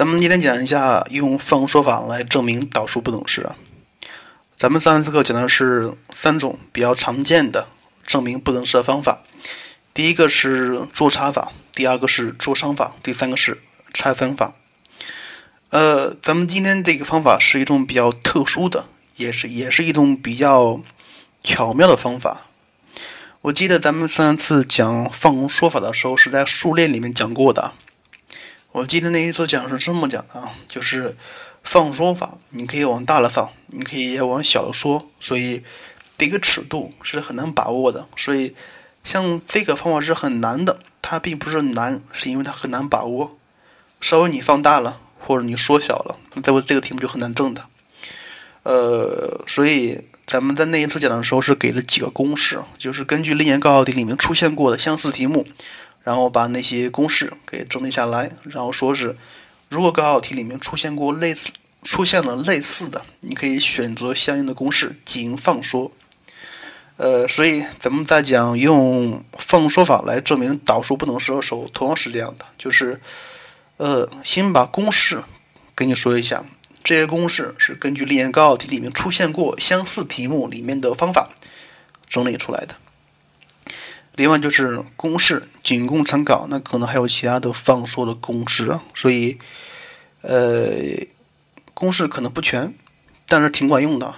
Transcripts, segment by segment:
咱们今天讲一下用放说法来证明导数不等式。咱们上次课讲的是三种比较常见的证明不等式的方法。第一个是做差法，第二个是做商法，第三个是拆分法。呃，咱们今天这个方法是一种比较特殊的，也是也是一种比较巧妙的方法。我记得咱们上次讲放说法的时候是在数列里面讲过的。我记得那一次讲是这么讲的啊，就是放说法，你可以往大了放，你可以往小了说，所以这个尺度是很难把握的。所以像这个方法是很难的，它并不是难，是因为它很难把握。稍微你放大了或者你缩小了，那这这个题目就很难证的。呃，所以咱们在那一次讲的时候是给了几个公式，就是根据历年高考题里面出现过的相似题目。然后把那些公式给整理下来，然后说是，如果高考题里面出现过类似出现了类似的，你可以选择相应的公式进行放说。呃，所以咱们在讲用放说法来证明导数不等式的时候，同样是这样的，就是，呃，先把公式给你说一下，这些公式是根据历年高考题里面出现过相似题目里面的方法整理出来的。另外就是公式仅供参考，那可能还有其他的放缩的公式啊，所以，呃，公式可能不全，但是挺管用的。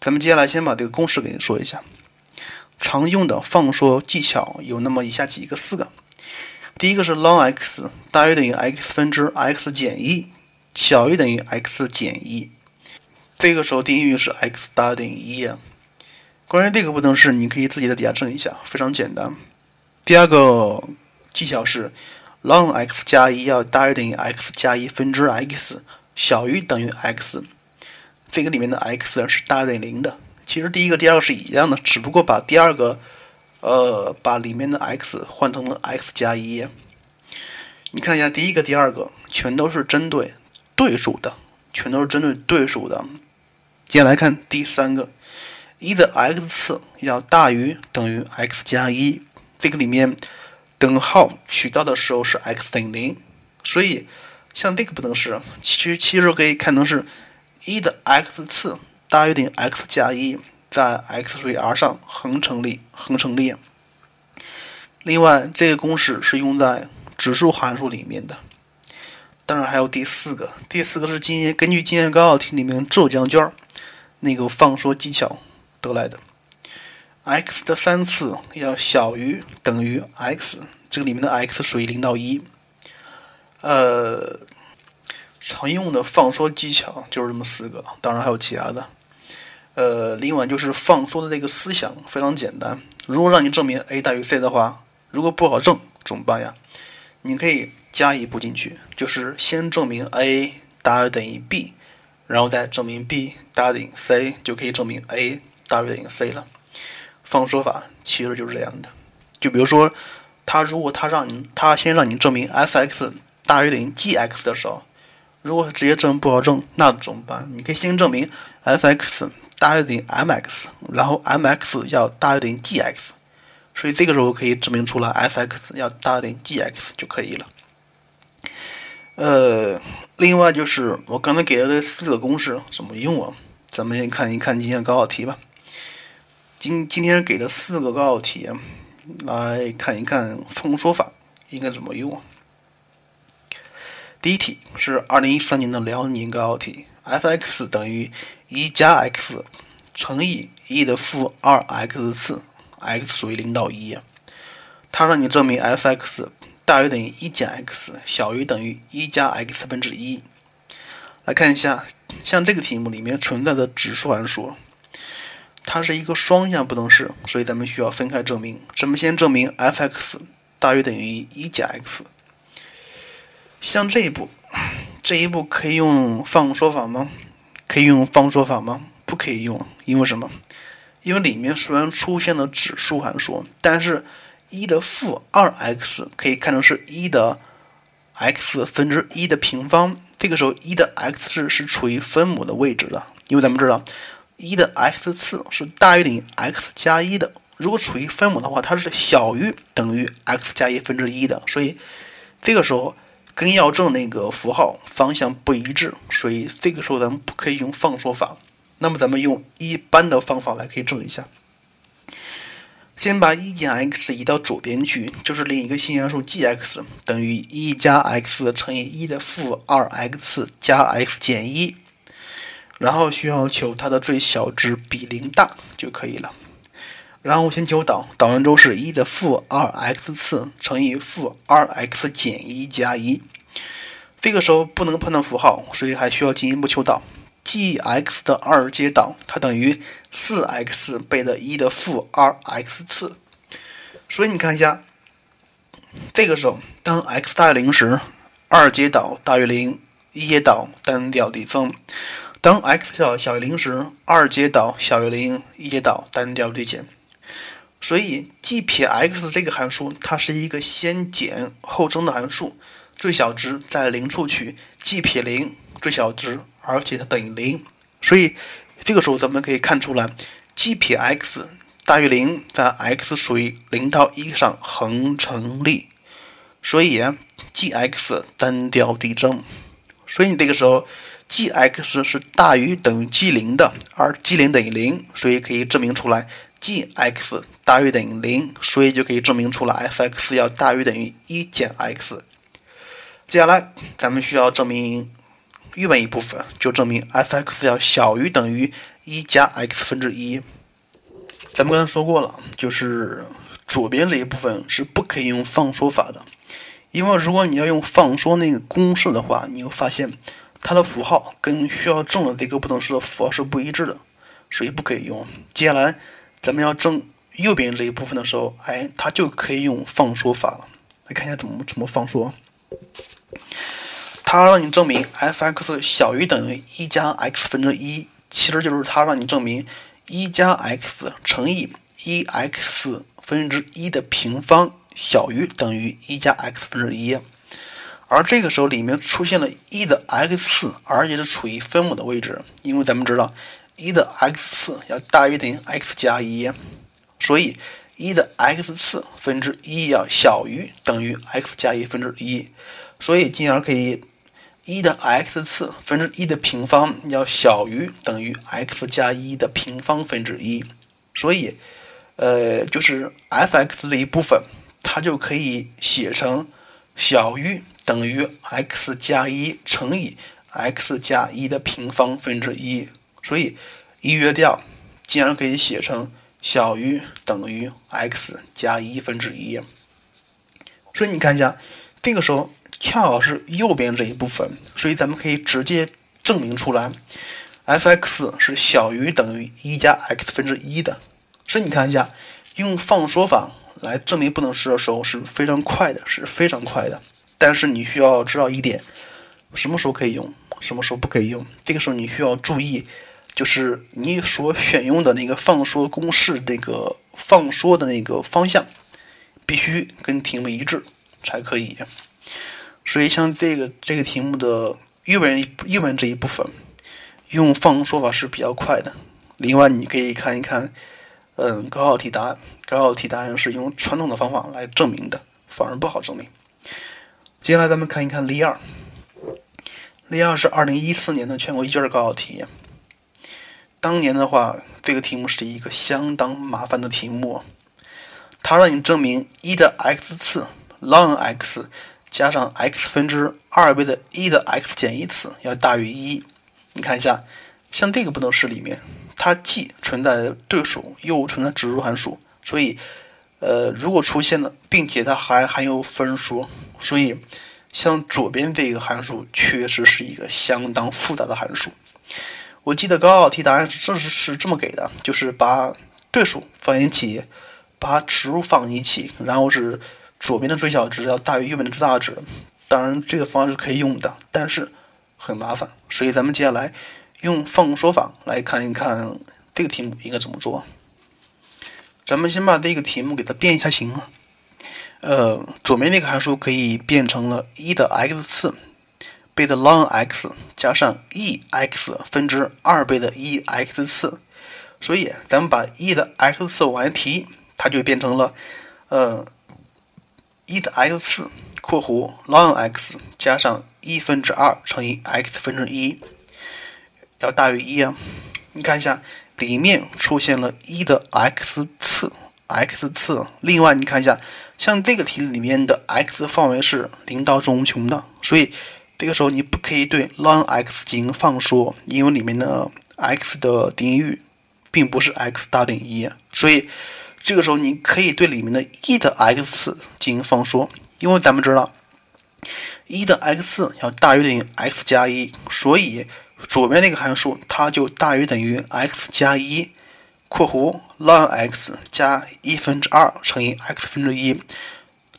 咱们接下来先把这个公式给你说一下。常用的放缩技巧有那么以下几个四个。第一个是 ln x 大于等于 x 分之 x 减一，小于等于 x 减一。这个时候定义域是 x 大于等于一。啊关于这个不等式，你可以自己在底下证一下，非常简单。第二个技巧是，ln x 加一要大于等于 x 加一分之 x 小于等于 x，这个里面的 x 是大于等于零的。其实第一个、第二个是一样的，只不过把第二个，呃，把里面的 x 换成了 x 加一。你看一下第一个、第二个，全都是针对对数的，全都是针对对数的。接下来看第三个。一的 x 次要大于等于 x 加一，这个里面等号取到的时候是 x 等于零，所以像这个不等式，其实其实可以看成是一的 x 次大于等于 x 加一，在 x 除以 r 上恒成立，恒成立。另外，这个公式是用在指数函数里面的。当然还有第四个，第四个是今年根据今年高考题里面浙江卷那个放缩技巧。得来的，x 的三次要小于等于 x，这个里面的 x 属于零到一。呃，常用的放缩技巧就是这么四个，当然还有其他的。呃，另外就是放缩的这个思想非常简单。如果让你证明 a 大于 c 的话，如果不好证怎么办呀？你可以加一步进去，就是先证明 a 大于等于 b，然后再证明 b 大于等于 c，就可以证明 a。大于等于 c 了，放说法其实就是这样的。就比如说，他如果他让你，他先让你证明 f(x) 大于等于 g(x) 的时候，如果直接证不好证，那怎么办？你可以先证明 f(x) 大于等于 mx，然后 mx 要大于等于 g(x)，所以这个时候可以证明出来 f(x) 要大于等于 g(x) 就可以了。呃，另外就是我刚才给的这四个公式怎么用啊？咱们先看一看今天高考题吧。今今天给了四个高考题，来看一看放说法应该怎么用。第一题是二零一三年的辽宁高考题，f(x) 等于一加 x 乘以一的负二 x 次，x 属于零到一。它让你证明 f(x) 大于等于一减 x 小于等于一加 x 分之一。来看一下，像这个题目里面存在的指数函数。它是一个双向不等式，所以咱们需要分开证明。咱们先证明 f(x) 大于等于一减 x。像这一步，这一步可以用放说法吗？可以用放说法吗？不可以用，因为什么？因为里面虽然出现了指数函数，但是一的负二 x 可以看成是一的 x 分之一的平方。这个时候，一的 x 是是处于分母的位置的，因为咱们知道。一的 x 次是大于等于 x 加一的，如果处于分母的话，它是小于等于 x 加一分之一的，所以这个时候跟要证那个符号方向不一致，所以这个时候咱们不可以用放缩法。那么咱们用一般的方法来可以证一下。先把一减 x 移到左边去，就是另一个新函数 g(x) 等于一加 x 乘以一的负二 x 加 x 减一，然后需要求它的最小值比零大就可以了。然后先求导，导完之后是一的负二 x 次乘以负二 x 减一加一。这个时候不能判断符号，所以还需要进一步求导。g(x) 的二阶导，它等于四 x 倍的一的负二 x 次。所以你看一下，这个时候当 x 大于零时，二阶导大于零，一阶导单调递增；当 x 小小于零时，二阶导小于零，一阶导单调递减。所以 g 撇 x 这个函数，它是一个先减后增的函数，最小值在零处取 g 撇零最小值，而且它等于零。所以这个时候咱们可以看出来，g 撇 x 大于零，在 x 属于零到一上恒成立。所以 g(x) 单调递增。所以你这个时候 g(x) 是大于等于 g 零的，而 g 零等于零，所以可以证明出来。g(x) 大于等于零，所以就可以证明出来 f(x) 要大于等于一减 x。接下来咱们需要证明右边一部分，就证明 f(x) 要小于等于一加 x 分之一。咱们刚才说过了，就是左边这一部分是不可以用放缩法的，因为如果你要用放缩那个公式的话，你会发现它的符号跟需要证的这个不等式的符号是不一致的，所以不可以用。接下来。咱们要证右边这一部分的时候，哎，它就可以用放缩法了。来看一下怎么怎么放缩。它让你证明 f(x) 小于等于一加 x 分之一，其实就是它让你证明一加 x 乘以一 x 分之一的平方小于等于一加 x 分之一。而这个时候里面出现了一的 x 次，而且是处于分母的位置，因为咱们知道。一的 x 次要大于等于 x 加一，所以一的 x 次分之一要小于等于 x 加一分之一，所以进而可以一的 x 次分之一的平方要小于等于 x 加一的平方分之一，所以呃就是 f(x) 这一部分它就可以写成小于等于 x 加一乘以 x 加一的平方分之一。所以一约掉，竟然可以写成小于等于 x 加一分之一。所以你看一下，这个时候恰好是右边这一部分，所以咱们可以直接证明出来，f(x) 是小于等于一加 x 分之一的。所以你看一下，用放缩法来证明不等式的时候是非常快的，是非常快的。但是你需要知道一点，什么时候可以用，什么时候不可以用。这个时候你需要注意。就是你所选用的那个放缩公式，那个放缩的那个方向必须跟题目一致才可以。所以像这个这个题目的右边右边这一部分用放缩法是比较快的。另外，你可以看一看，嗯，高考题答案，高考题答案是用传统的方法来证明的，反而不好证明。接下来咱们看一看例二，例二是二零一四年的全国一卷高考题。当年的话，这个题目是一个相当麻烦的题目，它让你证明一的 x 次 ln x 加上 x 分之二倍的一的 x 减一次要大于一。你看一下，像这个不等式里面，它既存在对数，又存在指数函数，所以，呃，如果出现了，并且它还含有分数，所以像左边这个函数确实是一个相当复杂的函数。我记得高考题答案是这是是这么给的，就是把对数放一起，把指数放一起，然后是左边的最小值要大于右边的最大值。当然，这个方式可以用的，但是很麻烦，所以咱们接下来用放缩法来看一看这个题目应该怎么做。咱们先把这个题目给它变一下形啊。呃，左边那个函数可以变成了一的 x 次。倍的 ln x 加上 e(x) 分之二倍的 e(x) 次，所以咱们把 e 的 x 次往外提，它就变成了，呃，e 的 x 次括弧 ln x 加上一分之二乘以 x 分之一要大于一啊。你看一下，里面出现了一的 x 次，x 次。另外，你看一下，像这个题里面的 x 范围是零到正无穷的，所以这个时候你不可以对 ln x 进行放缩，因为里面的 x 的定义域并不是 x 大于一，所以这个时候你可以对里面的一的 x 次进行放缩，因为咱们知道一的 x 要大于等于 x 加一，所以。左边那个函数，它就大于等于 x 加一括弧 ln x 加一分之二乘以 x 分之一，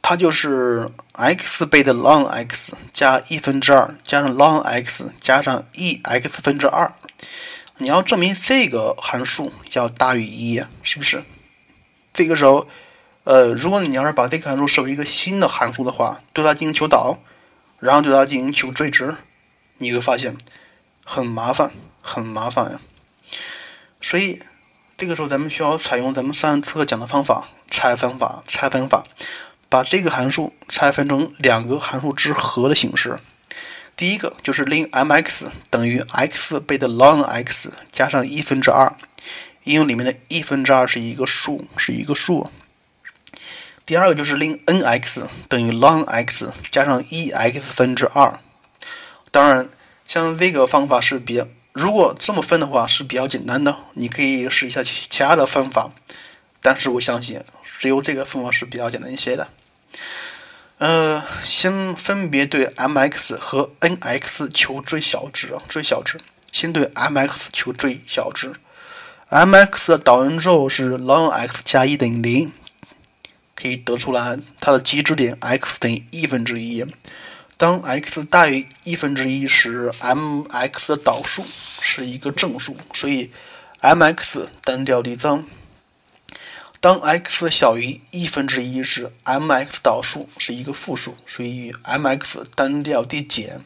它就是 x 倍的 ln x 加一分之二加上 ln x 加上 e x 分之二。你要证明这个函数要大于一，是不是？这个时候，呃，如果你要是把这个函数设为一个新的函数的话，对它进行求导，然后对它进行求最值，你会发现。很麻烦，很麻烦呀。所以这个时候，咱们需要采用咱们上次课讲的方法——拆分法。拆分法，把这个函数拆分成两个函数之和的形式。第一个就是令 m(x) 等于 x 倍的 ln x 加上一分之二，因为里面的一分之二是一个数，是一个数。第二个就是令 n(x) 等于 ln x 加上一 x 分之二。当然。像这个方法是比较，如果这么分的话是比较简单的，你可以试一下其其他的方法，但是我相信只有这个方法是比较简单一些的。呃，先分别对 m(x) 和 n(x) 求最小值，最小值。先对 m(x) 求最小值，m(x) 的导完之后是 ln x 加一等于零，可以得出来它的极值点 x 等于一分之一。当 x 大于一分之一时，m(x) 的导数是一个正数，所以 m(x) 单调递增。当 x 小于一分之一时，m(x) 导数是一个负数，所以 m(x) 单调递减。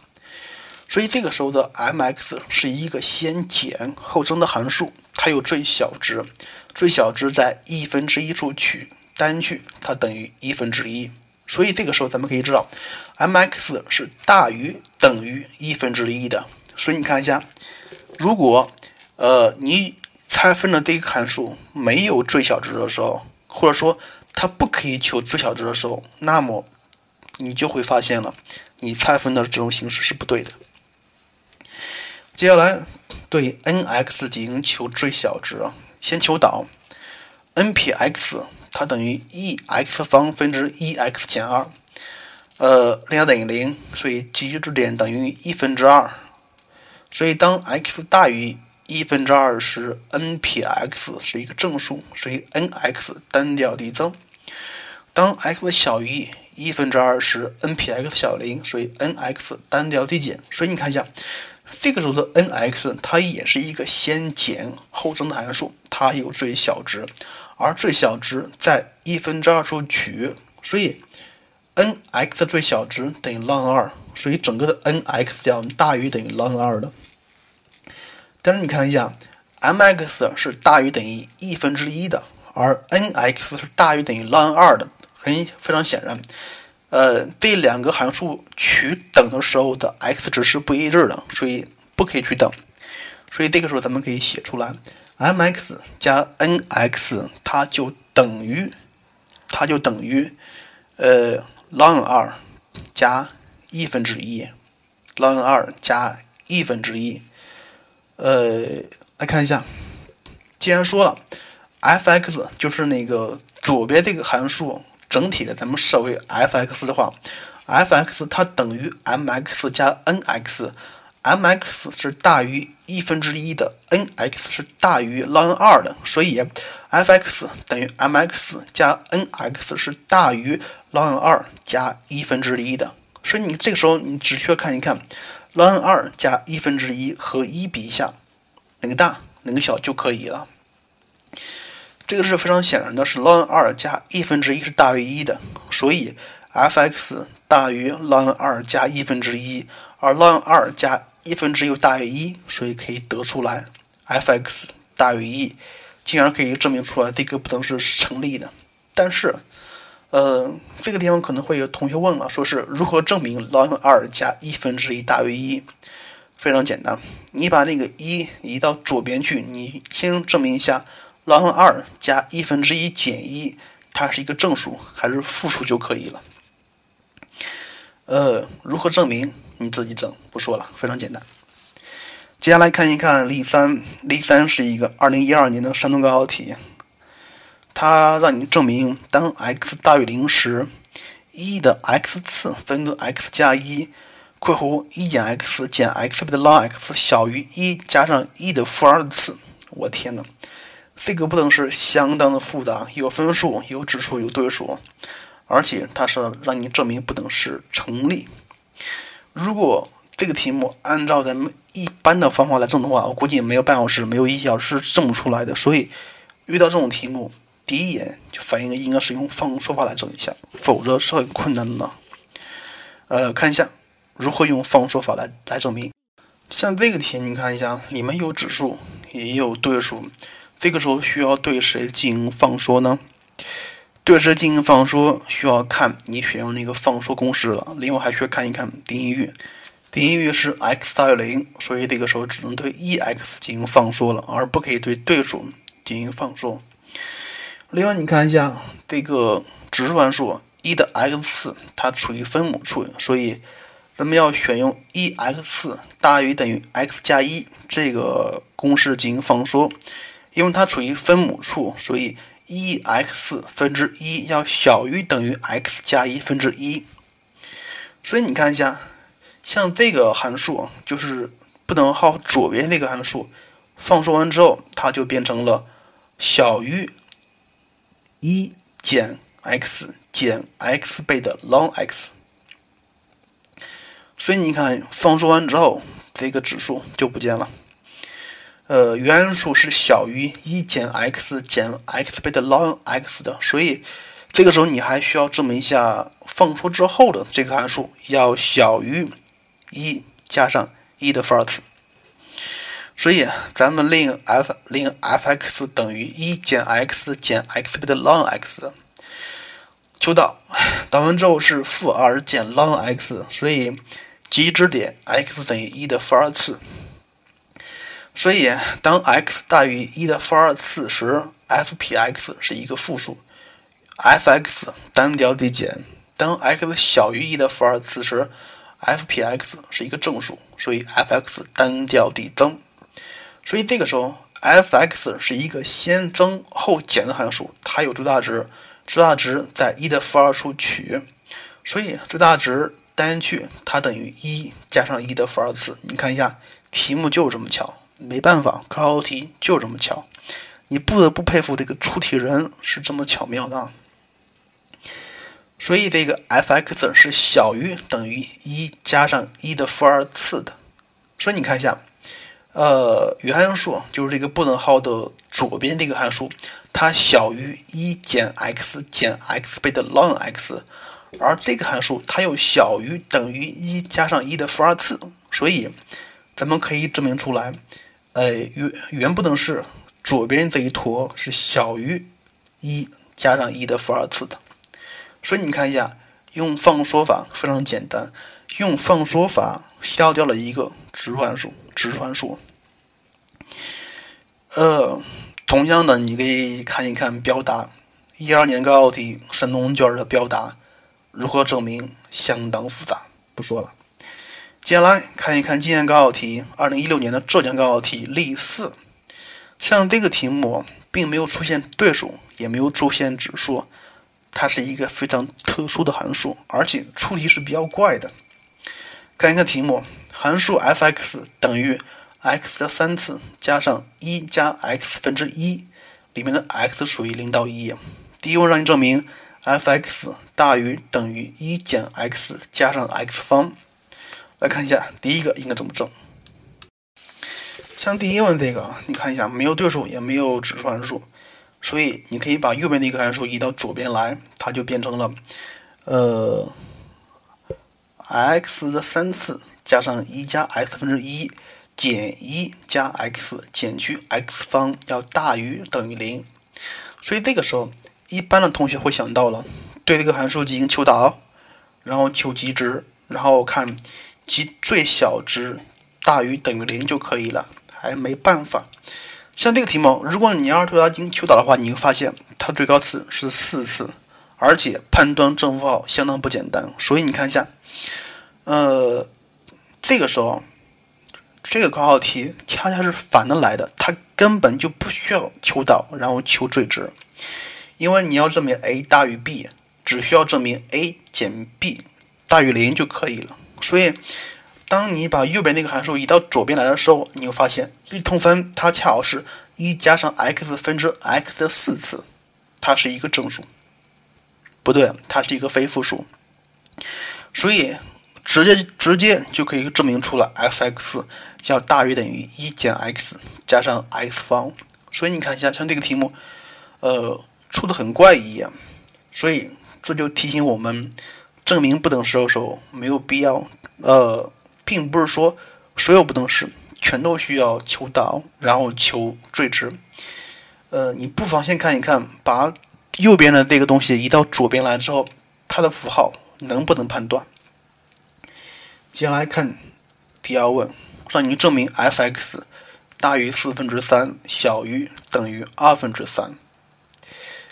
所以这个时候的 m(x) 是一个先减后增的函数，它有最小值，最小值在一分之一处取，单去它等于一分之一。所以这个时候，咱们可以知道，m(x) 是大于等于一分之一的。所以你看一下，如果呃你拆分的这个函数没有最小值的时候，或者说它不可以求最小值的时候，那么你就会发现了，你拆分的这种形式是不对的。接下来对 n(x) 进行求最小值，先求导，n 撇 x。它等于一 x 方分之一 x 减二，呃，零等于零，所以极值点等于一分之二。所以当 x 大于一分之二时，n 撇 x 是一个正数，所以 n(x) 单调递增。当 x 小于一分之二时，n 撇 x 小于零，所以 n(x) 单调递减。所以你看一下，这个时候的 n(x) 它也是一个先减后增的函数，它有最小值。而最小值在一分之二处取，所以 n(x) 最小值等于 ln 二，所以整个的 n(x) 要大于等于 ln 二的。但是你看一下，m(x) 是大于等于一分之一的，而 n(x) 是大于等于 ln 二的，很非常显然，呃，这两个函数取等的时候的 x 值是不一致的，所以不可以取等。所以这个时候咱们可以写出来。M(x) 加 n(x) 它就等于，它就等于，呃，ln 二加一分之一，ln 二加一分之一。呃，来看一下，既然说了，f(x) 就是那个左边这个函数整体的，咱们设为 f(x) 的话，f(x) 它等于 m(x) 加 n(x)。m(x) 是大于一分之一的，n(x) 是大于 ln 二的，所以 f(x) 等于 m(x) 加 n(x) 是大于 ln 二加一分之一的。所以你这个时候你只需要看一看 ln 二加一分之一和一比一下，哪个大哪个小就可以了。这个是非常显然的，是 ln 二加一分之一是大于一的，所以 f(x) 大于 ln 二加一分之一，而 ln 二加一分之一大于一，所以可以得出来 f(x) 大于一，进而可以证明出来这个不等式是成立的。但是，呃，这个地方可能会有同学问了，说是如何证明 ln 二加一分之一大于一？非常简单，你把那个一移到左边去，你先证明一下 ln 二加一分之一减一，它是一个正数还是负数就可以了。呃，如何证明你自己整，不说了，非常简单。接下来看一看例三，例三是一个二零一二年的山东高考题，它让你证明当 x 大于零时，一的 x 次分之 x 加一。括弧一减 x 减 x 倍的 ln x 小于一加上一的负二次，我天呐，这个不等式相当的复杂，有分数，有指数，有对数，而且它是让你证明不等式成立。如果这个题目按照咱们一般的方法来证的话，我估计没有半小时，没有一小时证不出来的。所以遇到这种题目，第一眼就反应应该是用方程说法来证一下，否则是很困难的。呃，看一下。如何用方程说法来来证明？像这个题，你看一下，里面有指数，也有对数，这个时候需要对谁进行方说呢？对谁进行放缩，需要看你选用那个放缩公式了。另外还需要看一看定义域，定义域是 x 大于零，所以这个时候只能对 e(x) 进行放缩了，而不可以对对数进行放缩。另外你看一下这个指数函数一的 x 次，它处于分母处，所以。咱们要选用 e(x) 大于等于 x 加一这个公式进行放缩，因为它处于分母处，所以 e(x) 分之一要小于等于 x 加一分之一。所以你看一下，像这个函数就是不等号左边这个函数，放缩完之后，它就变成了小于一减 x 减 x 倍的 ln x。所以你看，放缩完之后，这个指数就不见了。呃，原函数是小于一减 x 减 x 倍的 ln x 的，所以这个时候你还需要证明一下放出之后的这个函数要小于一加上一的负二次。所以咱们令 f 令 f(x) 等于一减 x 减 x 倍的 ln x。求导，导完之后是负二减 ln x，所以。极值点 x 等于一的负二次，所以当 x 大于一的负二次时，f p x 是一个负数，f(x) 单调递减；当 x 小于一的负二次时，f p x 是一个正数，所以 f(x) 单调递增。所以这个时候，f(x) 是一个先增后减的函数，它有最大值，最大值在一的负二处取，所以最大值。单去它等于一加上一的负二次，你看一下题目就这么巧，没办法，高考题就这么巧，你不得不佩服这个出题人是这么巧妙的。所以这个 f(x) 是小于等于一加上一的负二次的，所以你看一下，呃，原函数就是这个不等号的左边这个函数，它小于一减 x 减 x 倍的 ln x。而这个函数它又小于等于一加上一的负二次，所以咱们可以证明出来，呃，原原不等式左边这一坨是小于一加上一的负二次的。所以你看一下，用放缩法非常简单，用放缩法消掉了一个直函数，直函数。呃，同样的，你可以看一看表达，一二年高考题山东卷的表达。如何证明相当复杂，不说了。接下来看一看今年高考题，二零一六年的浙江高考题例四。像这个题目并没有出现对数，也没有出现指数，它是一个非常特殊的函数，而且出题是比较怪的。看一看题目，函数 f(x) 等于 x 的三次加上一加 x 分之一，里面的 x 属于零到一。第一问让你证明。f(x) 大于等于一减 x 加上 x 方，来看一下第一个应该怎么证。像第一问这个，你看一下没有对数也没有指数函数，所以你可以把右边的一个函数移到左边来，它就变成了呃 x 的三次加上一加 x 分之一减一加 x 减去 x 方要大于等于零，所以这个时候。一般的同学会想到了，对这个函数进行求导，然后求极值，然后看其最小值大于等于零就可以了，还没办法。像这个题目，如果你要是对它进行求导的话，你会发现它最高次是四次，而且判断正负号相当不简单。所以你看一下，呃，这个时候这个高考题恰恰是反的来的，它根本就不需要求导，然后求最值，因为你要证明 a 大于 b，只需要证明 a 减 b 大于零就可以了。所以。当你把右边那个函数移到左边来的时候，你会发现一通分它恰好是一加上 x 分之 x 的四次，它是一个正数。不对，它是一个非负数。所以直接直接就可以证明出了 f(x) 要大于等于一减 x 加上 x 方。所以你看一下，像这个题目，呃，出的很怪异。所以这就提醒我们，证明不等式的时候没有必要，呃。并不是说所有不等式全都需要求导，然后求最值。呃，你不妨先看一看，把右边的这个东西移到左边来之后，它的符号能不能判断？接下来看第二问，让你证明 f(x) 大于四分之三，小于等于二分之三。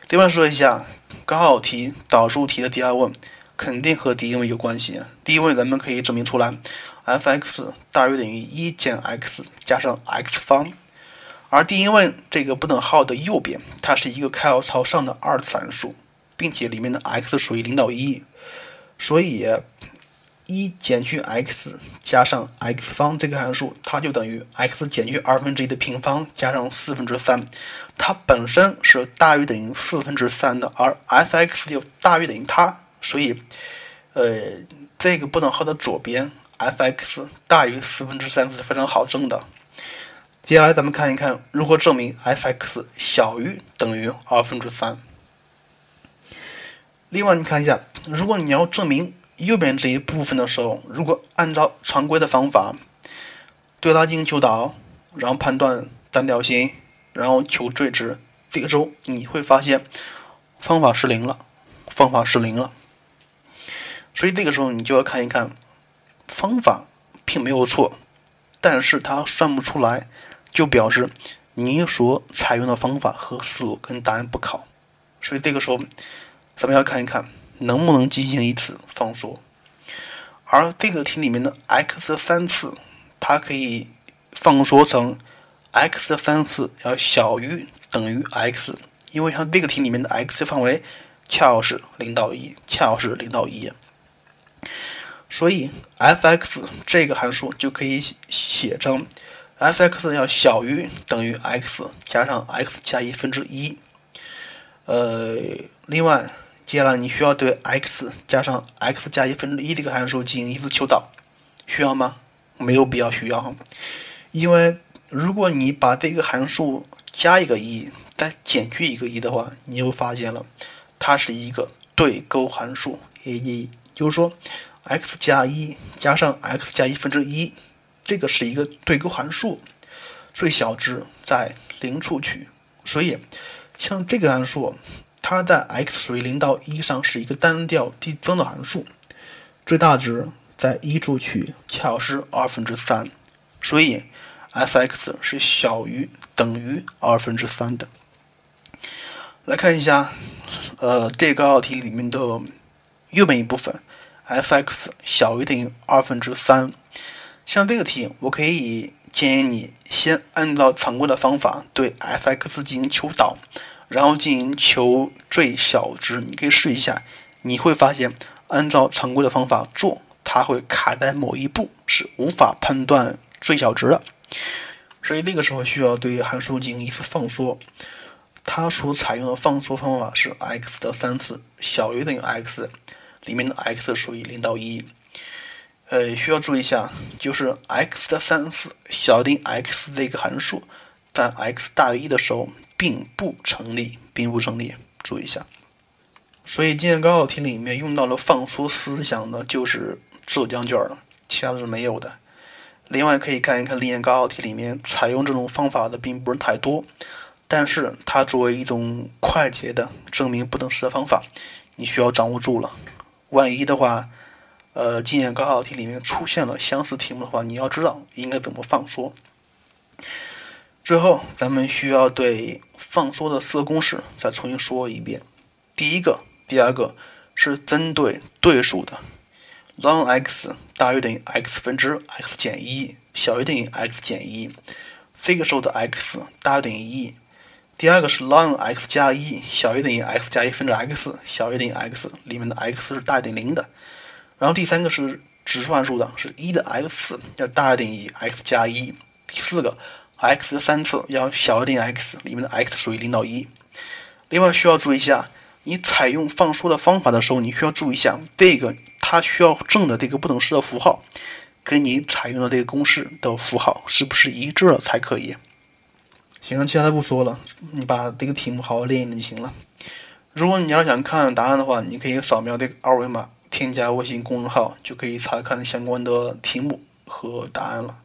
另外说一下，高考题导数题的第二问肯定和第一问有关系。第一问咱们可以证明出来。f(x) 大于等于一减 x 加上 x 方，而第一问这个不等号的右边，它是一个开号朝上的二次函数，并且里面的 x 属于零到一，所以一减去 x 加上 x 方这个函数，它就等于 x 减去二分之一的平方加上四分之三，它本身是大于等于四分之三的，而 f(x) 又大于等于它，所以，呃，这个不等号的左边。f(x) 大于四分之三是非常好证的。接下来咱们看一看如何证明 f(x) 小于等于二分之三。另外，你看一下，如果你要证明右边这一部分的时候，如果按照常规的方法对它进行求导，然后判断单调性，然后求最值，这个时候你会发现方法失灵了，方法失灵了。所以这个时候你就要看一看。方法并没有错，但是它算不出来，就表示你所采用的方法和思路跟答案不考。所以这个时候，咱们要看一看能不能进行一次放缩。而这个题里面的 x 的三次，它可以放缩成 x 的三次要小于等于 x，因为像这个题里面的 x 范围恰好是零到一，恰好是零到一。所以，f(x) 这个函数就可以写成 f(x) 要小于等于 x 加上 x 加一分之一。呃，另外，接下来你需要对 x 加上 x 加一分之一这个函数进行一次求导，需要吗？没有必要需要，因为如果你把这个函数加一个一，再减去一个一的话，你就发现了它是一个对勾函数，也也就是说。X 加一加上 x 加一分之一，这个是一个对勾函数，最小值在零处取。所以，像这个函数，它在 x 属于零到一上是一个单调递增的函数，最大值在一处取，恰好是二分之三。所以，f(x) 是小于等于二分之三的。来看一下，呃，这个高考题里面的右边一部分。F(x) 小于等于二分之三，像这个题，我可以建议你先按照常规的方法对 f(x) 进行求导，然后进行求最小值。你可以试一下，你会发现按照常规的方法做，它会卡在某一步，是无法判断最小值的。所以这个时候需要对函数进行一次放缩，它所采用的放缩方法是 x 的三次小于等于 x。里面的 x 属于零到一，呃，需要注意一下，就是 x 的三次小于 x 这个函数，在 x 大于一的时候并不成立，并不成立，注意一下。所以今天高考题里面用到了放缩思想的，就是浙江卷了，其他的是没有的。另外可以看一看历年高考题里面采用这种方法的并不是太多，但是它作为一种快捷的证明不等式的方法。你需要掌握住了。万一的话，呃，今年高考题里面出现了相似题目的话，你要知道应该怎么放缩。最后，咱们需要对放缩的四个公式再重新说一遍。第一个、第二个是针对对数的，ln x 大于等于 x 分之 x 减一，小于等于 x 减一，这个时候的 x 大于等于一。第二个是 ln x 加一小于等于 x 加一分之 x 小于等于 x，里面的 x 是大于等于零的。然后第三个是指数函数的，是一的 x 次要大于等于 x 加一。第四个。x 的三次要小于等于 x，里面的 x 属于零到一。另外需要注意一下，你采用放缩的方法的时候，你需要注意一下这个它需要正的这个不等式的符号，跟你采用的这个公式的符号是不是一致了才可以。行了，接下来不说了，你把这个题目好好练一练就行了。如果你要想看答案的话，你可以扫描这个二维码，添加微信公众号，就可以查看相关的题目和答案了。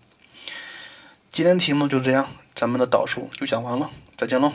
今天题目就这样，咱们的导数就讲完了，再见喽。